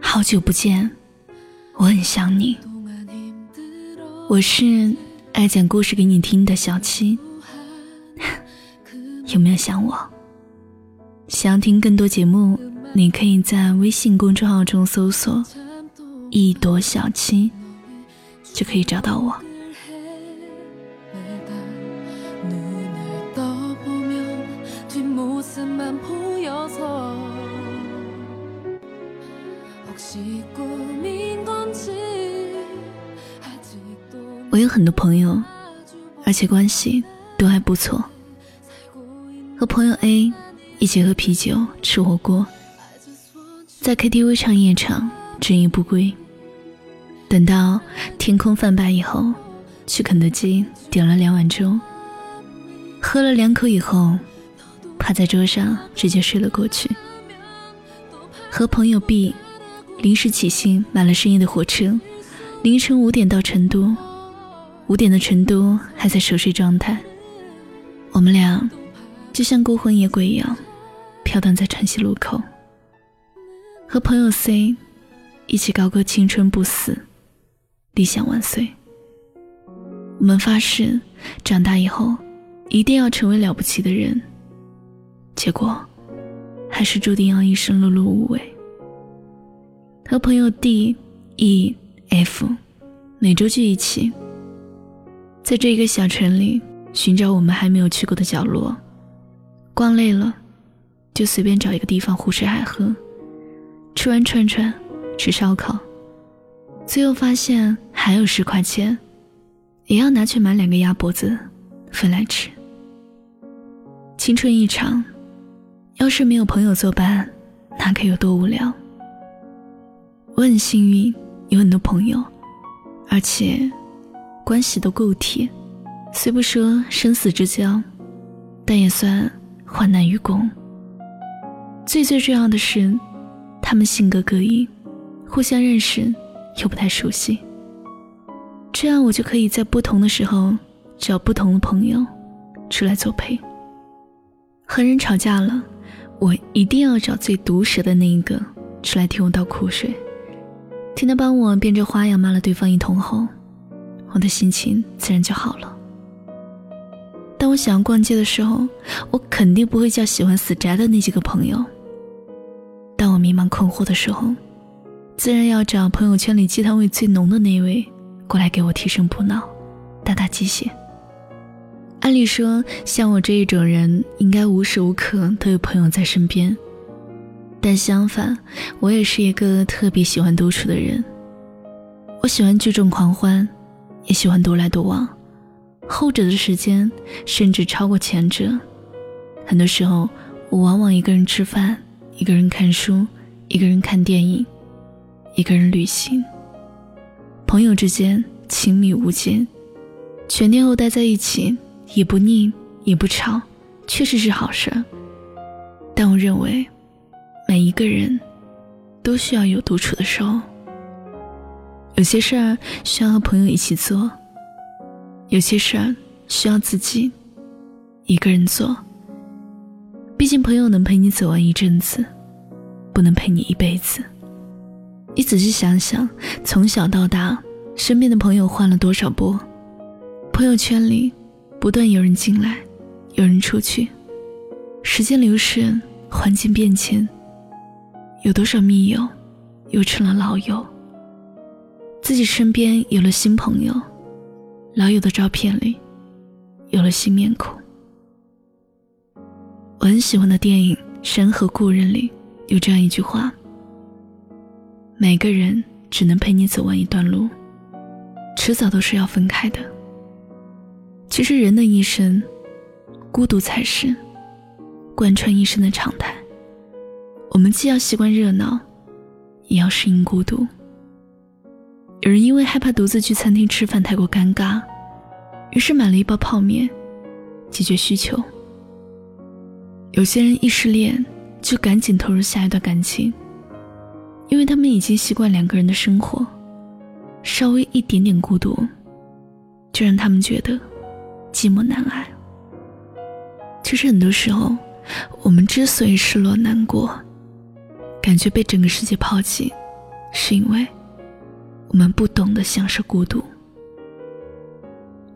好久不见，我很想你。我是爱讲故事给你听的小七，有没有想我？想要听更多节目，你可以在微信公众号中搜索“一朵小七”，就可以找到我。我有很多朋友，而且关系都还不错。和朋友 A 一起喝啤酒、吃火锅，在 KTV 唱夜场，整夜不归。等到天空泛白以后，去肯德基点了两碗粥，喝了两口以后，趴在桌上直接睡了过去。和朋友 B 临时起兴买了深夜的火车，凌晨五点到成都。五点的成都还在熟睡状态，我们俩就像孤魂野鬼一样，飘荡在晨曦路口。和朋友 C 一起高歌青春不死，理想万岁。我们发誓，长大以后一定要成为了不起的人。结果，还是注定要一生碌碌无为。和朋友 D、E、F 每周聚一起。在这一个小城里寻找我们还没有去过的角落，逛累了，就随便找一个地方胡吃海喝，吃完串串，吃烧烤，最后发现还有十块钱，也要拿去买两个鸭脖子分来吃。青春一场，要是没有朋友作伴，那该有多无聊。我很幸运，有很多朋友，而且。关系都够铁，虽不说生死之交，但也算患难与共。最最重要的是，他们性格各异，互相认识又不太熟悉。这样我就可以在不同的时候找不同的朋友出来作陪。和人吵架了，我一定要找最毒舌的那一个出来替我倒苦水，听他帮我变着花样骂了对方一通后。我的心情自然就好了。当我想要逛街的时候，我肯定不会叫喜欢死宅的那几个朋友。当我迷茫困惑的时候，自然要找朋友圈里鸡汤味最浓的那位过来给我提神补脑、打打鸡血。按理说，像我这一种人，应该无时无刻都有朋友在身边。但相反，我也是一个特别喜欢独处的人。我喜欢聚众狂欢。也喜欢独来独往，后者的时间甚至超过前者。很多时候，我往往一个人吃饭，一个人看书，一个人看电影，一个人旅行。朋友之间亲密无间，全天候待在一起也不腻也不吵，确实是好事。但我认为，每一个人都需要有独处的时候。有些事儿需要和朋友一起做，有些事儿需要自己一个人做。毕竟朋友能陪你走完一阵子，不能陪你一辈子。你仔细想想，从小到大，身边的朋友换了多少波？朋友圈里不断有人进来，有人出去。时间流逝，环境变迁，有多少密友又成了老友？自己身边有了新朋友，老友的照片里有了新面孔。我很喜欢的电影《山河故人》里有这样一句话：“每个人只能陪你走完一段路，迟早都是要分开的。”其实人的一生，孤独才是贯穿一生的常态。我们既要习惯热闹，也要适应孤独。有人因为害怕独自去餐厅吃饭太过尴尬，于是买了一包泡面，解决需求。有些人一失恋就赶紧投入下一段感情，因为他们已经习惯两个人的生活，稍微一点点孤独，就让他们觉得寂寞难挨。其实很多时候，我们之所以失落难过，感觉被整个世界抛弃，是因为我们不懂得享受孤独。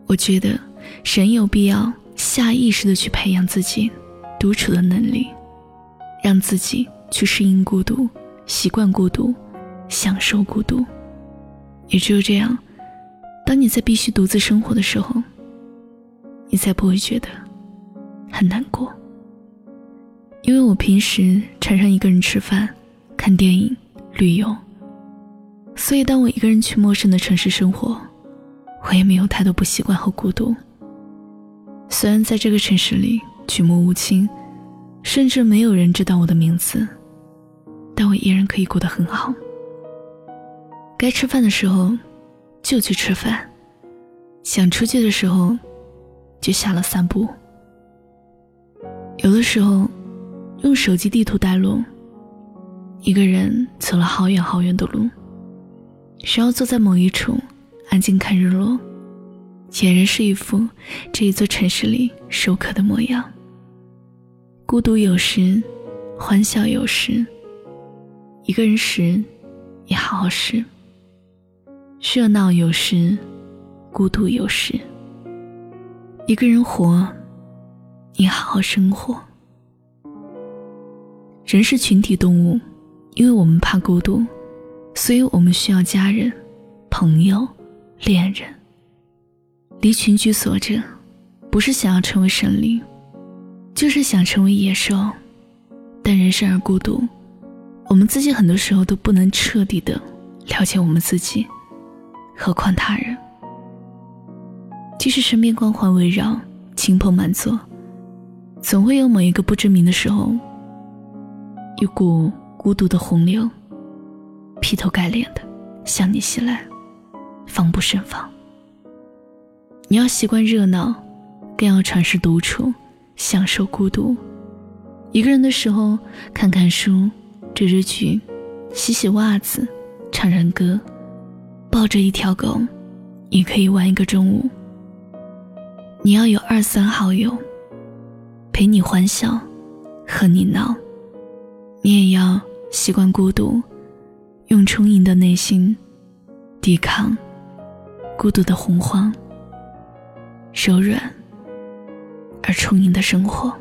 我觉得，人有必要下意识的去培养自己独处的能力，让自己去适应孤独，习惯孤独，享受孤独。也只有这样，当你在必须独自生活的时候，你才不会觉得很难过。因为我平时常常一个人吃饭、看电影、旅游，所以当我一个人去陌生的城市生活。我也没有太多不习惯和孤独。虽然在这个城市里举目无亲，甚至没有人知道我的名字，但我依然可以过得很好。该吃饭的时候就去吃饭，想出去的时候就下了散步。有的时候用手机地图带路，一个人走了好远好远的路，需要坐在某一处。安静看日落，俨然是一副这一座城市里熟客的模样。孤独有时，欢笑有时。一个人时，也好好时；热闹有时，孤独有时。一个人活，也好好生活。人是群体动物，因为我们怕孤独，所以我们需要家人、朋友。恋人离群居所者，不是想要成为神灵，就是想成为野兽。但人生而孤独，我们自己很多时候都不能彻底的了解我们自己，何况他人。即使身边光环围绕，亲朋满座，总会有某一个不知名的时候，一股孤独的洪流，劈头盖脸的向你袭来。防不胜防。你要习惯热闹，更要尝试独处，享受孤独。一个人的时候，看看书，追追剧，洗洗袜子，唱唱歌，抱着一条狗，也可以玩一个中午。你要有二三好友，陪你欢笑，和你闹。你也要习惯孤独，用充盈的内心抵抗。孤独的洪荒，柔软而充盈的生活。